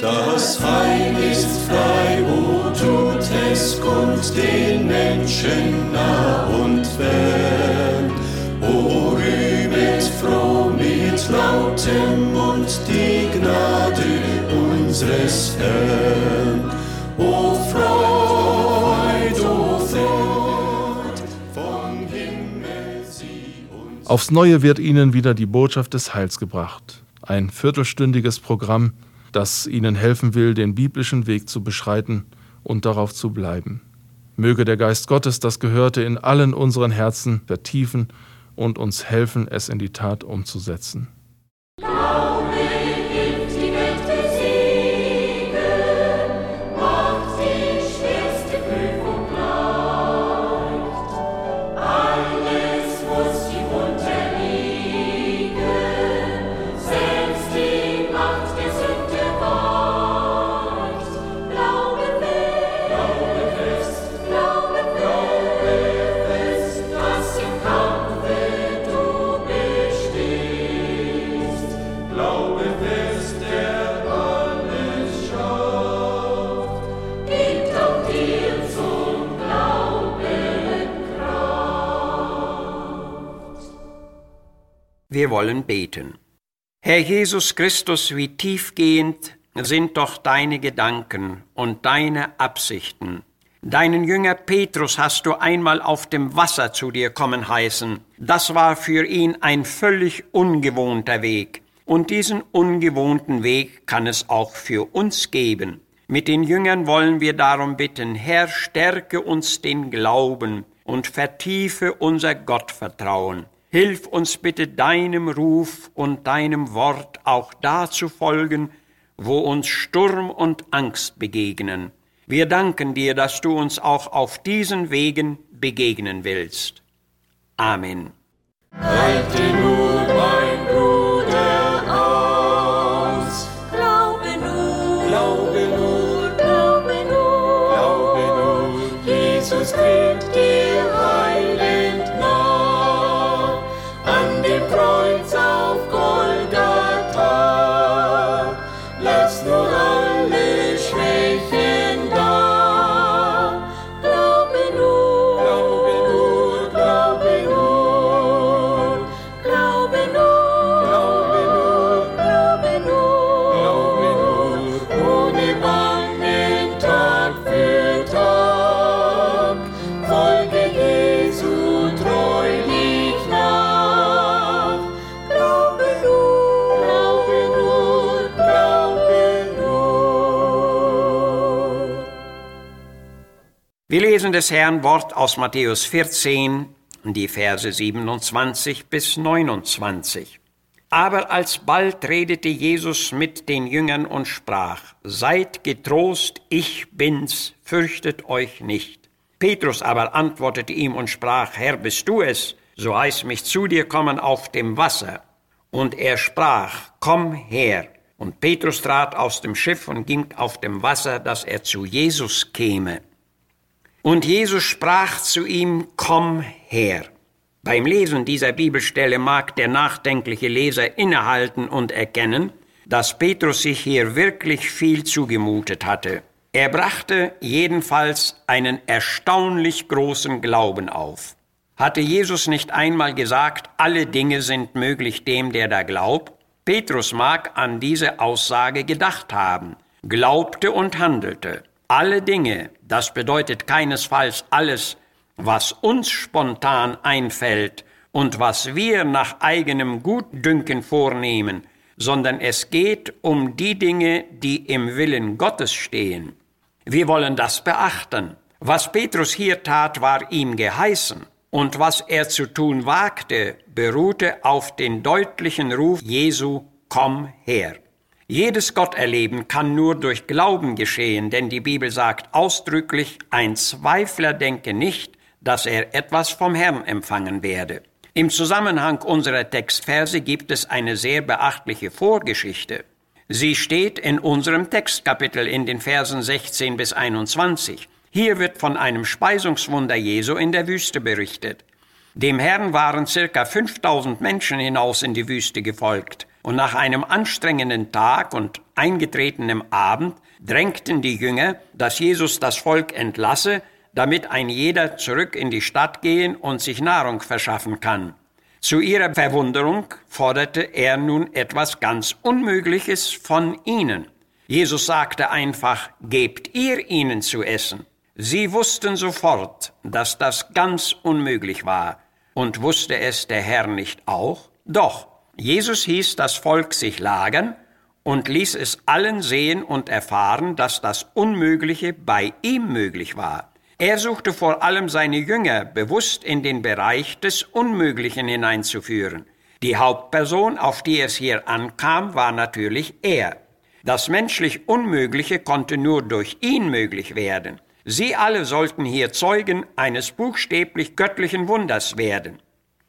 Das Heil ist frei, o tut es kund den Menschen nah und fern. O rühmet froh mit lautem Mund die Gnade unseres Herrn. O Freud, o Freud, vom Himmel sie uns. Aufs Neue wird Ihnen wieder die Botschaft des Heils gebracht. Ein viertelstündiges Programm, das Ihnen helfen will, den biblischen Weg zu beschreiten und darauf zu bleiben. Möge der Geist Gottes das Gehörte in allen unseren Herzen vertiefen und uns helfen, es in die Tat umzusetzen. Wir wollen beten. Herr Jesus Christus, wie tiefgehend sind doch deine Gedanken und deine Absichten. Deinen Jünger Petrus hast du einmal auf dem Wasser zu dir kommen heißen. Das war für ihn ein völlig ungewohnter Weg. Und diesen ungewohnten Weg kann es auch für uns geben. Mit den Jüngern wollen wir darum bitten, Herr, stärke uns den Glauben und vertiefe unser Gottvertrauen. Hilf uns bitte deinem Ruf und deinem Wort auch da zu folgen, wo uns Sturm und Angst begegnen. Wir danken dir, dass du uns auch auf diesen Wegen begegnen willst. Amen. Halte nur, mein Bruder, aus. Glaube nur, Glaube nur, glaube nur, glaube nur, Jesus tritt lesen des Herrn Wort aus Matthäus 14, die Verse 27 bis 29. Aber alsbald redete Jesus mit den Jüngern und sprach, Seid getrost, ich bin's, fürchtet euch nicht. Petrus aber antwortete ihm und sprach, Herr, bist du es? So heiß mich zu dir kommen auf dem Wasser. Und er sprach, Komm her. Und Petrus trat aus dem Schiff und ging auf dem Wasser, dass er zu Jesus käme. Und Jesus sprach zu ihm, Komm her. Beim Lesen dieser Bibelstelle mag der nachdenkliche Leser innehalten und erkennen, dass Petrus sich hier wirklich viel zugemutet hatte. Er brachte jedenfalls einen erstaunlich großen Glauben auf. Hatte Jesus nicht einmal gesagt, alle Dinge sind möglich dem, der da glaubt? Petrus mag an diese Aussage gedacht haben, glaubte und handelte. Alle Dinge, das bedeutet keinesfalls alles, was uns spontan einfällt und was wir nach eigenem Gutdünken vornehmen, sondern es geht um die Dinge, die im Willen Gottes stehen. Wir wollen das beachten. Was Petrus hier tat, war ihm geheißen, und was er zu tun wagte, beruhte auf den deutlichen Ruf Jesu, komm her. Jedes Gotterleben kann nur durch Glauben geschehen, denn die Bibel sagt ausdrücklich, ein Zweifler denke nicht, dass er etwas vom Herrn empfangen werde. Im Zusammenhang unserer Textverse gibt es eine sehr beachtliche Vorgeschichte. Sie steht in unserem Textkapitel in den Versen 16 bis 21. Hier wird von einem Speisungswunder Jesu in der Wüste berichtet. Dem Herrn waren circa 5000 Menschen hinaus in die Wüste gefolgt. Und nach einem anstrengenden Tag und eingetretenem Abend drängten die Jünger, dass Jesus das Volk entlasse, damit ein jeder zurück in die Stadt gehen und sich Nahrung verschaffen kann. Zu ihrer Verwunderung forderte er nun etwas ganz Unmögliches von ihnen. Jesus sagte einfach, gebt ihr ihnen zu essen. Sie wussten sofort, dass das ganz unmöglich war. Und wusste es der Herr nicht auch? Doch, Jesus hieß das Volk sich lagern und ließ es allen sehen und erfahren, dass das Unmögliche bei ihm möglich war. Er suchte vor allem seine Jünger bewusst in den Bereich des Unmöglichen hineinzuführen. Die Hauptperson, auf die es hier ankam, war natürlich er. Das menschlich Unmögliche konnte nur durch ihn möglich werden. Sie alle sollten hier Zeugen eines buchstäblich göttlichen Wunders werden.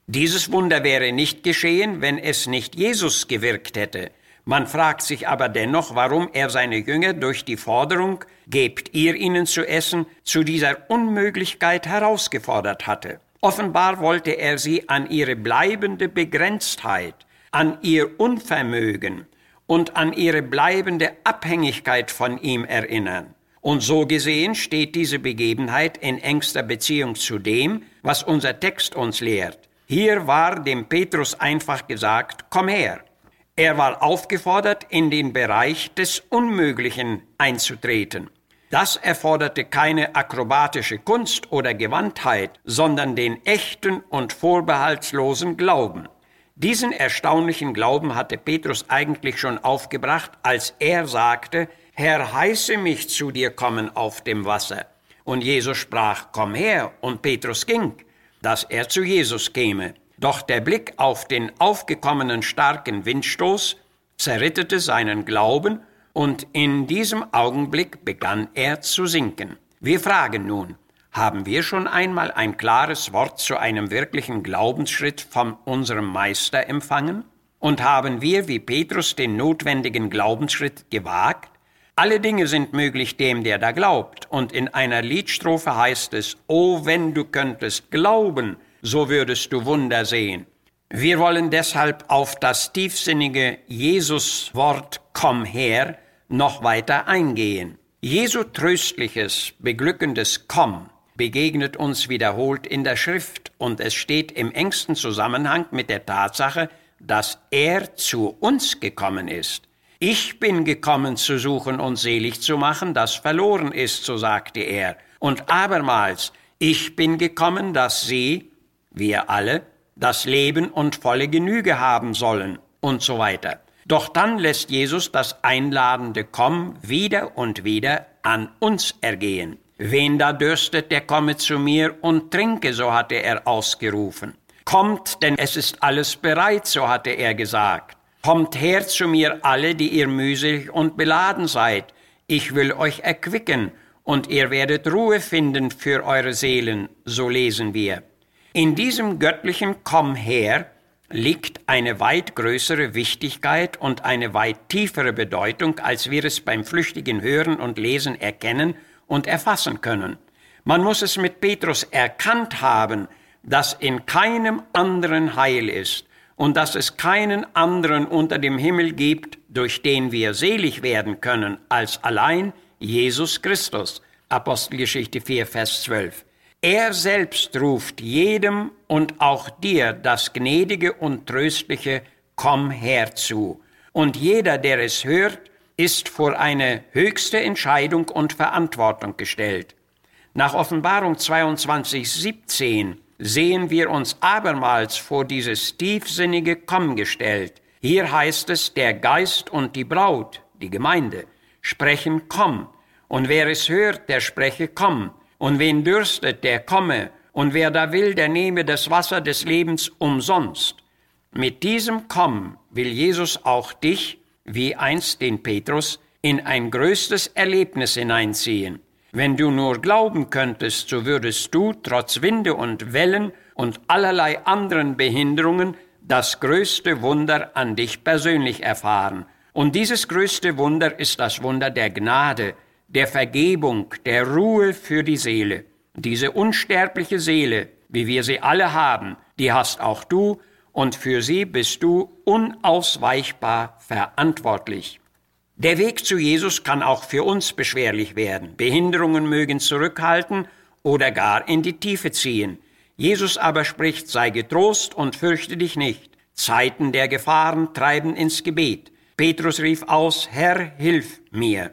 Dieses Wunder wäre nicht geschehen, wenn es nicht Jesus gewirkt hätte. Man fragt sich aber dennoch, warum er seine Jünger durch die Forderung, gebt ihr ihnen zu essen, zu dieser Unmöglichkeit herausgefordert hatte. Offenbar wollte er sie an ihre bleibende Begrenztheit, an ihr Unvermögen und an ihre bleibende Abhängigkeit von ihm erinnern. Und so gesehen steht diese Begebenheit in engster Beziehung zu dem, was unser Text uns lehrt. Hier war dem Petrus einfach gesagt, komm her. Er war aufgefordert, in den Bereich des Unmöglichen einzutreten. Das erforderte keine akrobatische Kunst oder Gewandtheit, sondern den echten und vorbehaltslosen Glauben. Diesen erstaunlichen Glauben hatte Petrus eigentlich schon aufgebracht, als er sagte, Herr, heiße mich zu dir kommen auf dem Wasser. Und Jesus sprach, komm her, und Petrus ging, dass er zu Jesus käme. Doch der Blick auf den aufgekommenen starken Windstoß zerrittete seinen Glauben, und in diesem Augenblick begann er zu sinken. Wir fragen nun, haben wir schon einmal ein klares Wort zu einem wirklichen Glaubensschritt von unserem Meister empfangen? Und haben wir wie Petrus den notwendigen Glaubensschritt gewagt? Alle Dinge sind möglich dem, der da glaubt. Und in einer Liedstrophe heißt es, O wenn du könntest glauben, so würdest du Wunder sehen. Wir wollen deshalb auf das tiefsinnige Jesus-Wort Komm her noch weiter eingehen. Jesu tröstliches, beglückendes Komm begegnet uns wiederholt in der Schrift und es steht im engsten Zusammenhang mit der Tatsache, dass er zu uns gekommen ist. Ich bin gekommen zu suchen und selig zu machen, das verloren ist, so sagte er. Und abermals, ich bin gekommen, dass sie, wir alle, das Leben und volle Genüge haben sollen und so weiter. Doch dann lässt Jesus das einladende Komm wieder und wieder an uns ergehen. Wen da dürstet, der komme zu mir und trinke, so hatte er ausgerufen. Kommt, denn es ist alles bereit, so hatte er gesagt. Kommt her zu mir alle, die ihr mühselig und beladen seid. Ich will euch erquicken, und ihr werdet Ruhe finden für eure Seelen, so lesen wir. In diesem göttlichen Komm her liegt eine weit größere Wichtigkeit und eine weit tiefere Bedeutung, als wir es beim flüchtigen Hören und Lesen erkennen und erfassen können. Man muss es mit Petrus erkannt haben, dass in keinem anderen Heil ist, und dass es keinen anderen unter dem Himmel gibt, durch den wir selig werden können, als allein Jesus Christus. Apostelgeschichte 4, Vers 12. Er selbst ruft jedem und auch dir das gnädige und tröstliche Komm her zu. Und jeder, der es hört, ist vor eine höchste Entscheidung und Verantwortung gestellt. Nach Offenbarung 22, 17 sehen wir uns abermals vor dieses tiefsinnige Komm gestellt. Hier heißt es, der Geist und die Braut, die Gemeinde, sprechen Komm. Und wer es hört, der spreche Komm. Und wen dürstet, der komme. Und wer da will, der nehme das Wasser des Lebens umsonst. Mit diesem Komm will Jesus auch dich, wie einst den Petrus, in ein größtes Erlebnis hineinziehen. Wenn du nur glauben könntest, so würdest du trotz Winde und Wellen und allerlei anderen Behinderungen das größte Wunder an dich persönlich erfahren. Und dieses größte Wunder ist das Wunder der Gnade, der Vergebung, der Ruhe für die Seele. Diese unsterbliche Seele, wie wir sie alle haben, die hast auch du, und für sie bist du unausweichbar verantwortlich. Der Weg zu Jesus kann auch für uns beschwerlich werden. Behinderungen mögen zurückhalten oder gar in die Tiefe ziehen. Jesus aber spricht, sei getrost und fürchte dich nicht. Zeiten der Gefahren treiben ins Gebet. Petrus rief aus, Herr, hilf mir.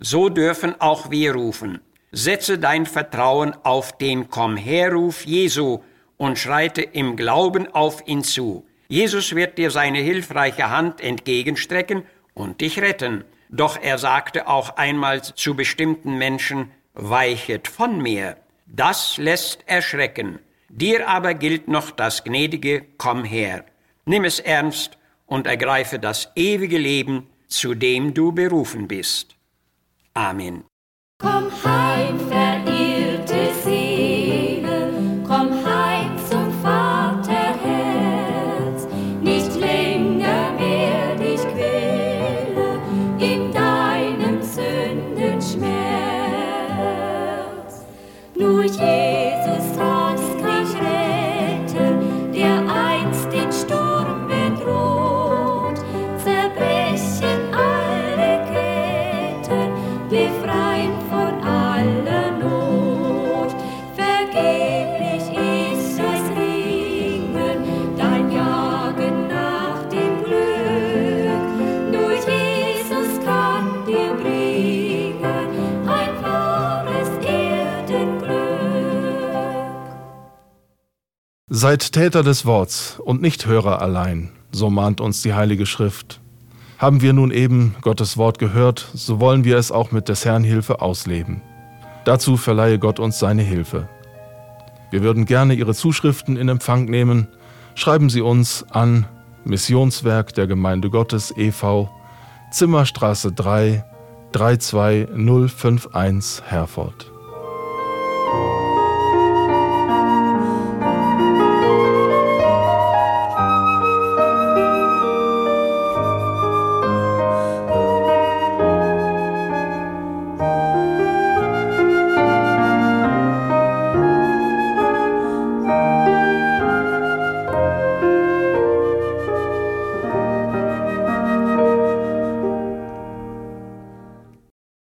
So dürfen auch wir rufen. Setze dein Vertrauen auf den Komm-her-Ruf Jesu und schreite im Glauben auf ihn zu. Jesus wird dir seine hilfreiche Hand entgegenstrecken und dich retten. Doch er sagte auch einmal zu bestimmten Menschen, weichet von mir. Das lässt erschrecken. Dir aber gilt noch das gnädige Komm her. Nimm es ernst und ergreife das ewige Leben, zu dem du berufen bist. Amen. Komm heim, Seid Täter des Worts und nicht Hörer allein, so mahnt uns die Heilige Schrift. Haben wir nun eben Gottes Wort gehört, so wollen wir es auch mit des Herrn Hilfe ausleben. Dazu verleihe Gott uns seine Hilfe. Wir würden gerne Ihre Zuschriften in Empfang nehmen. Schreiben Sie uns an Missionswerk der Gemeinde Gottes e.V., Zimmerstraße 3, 32051 Herford.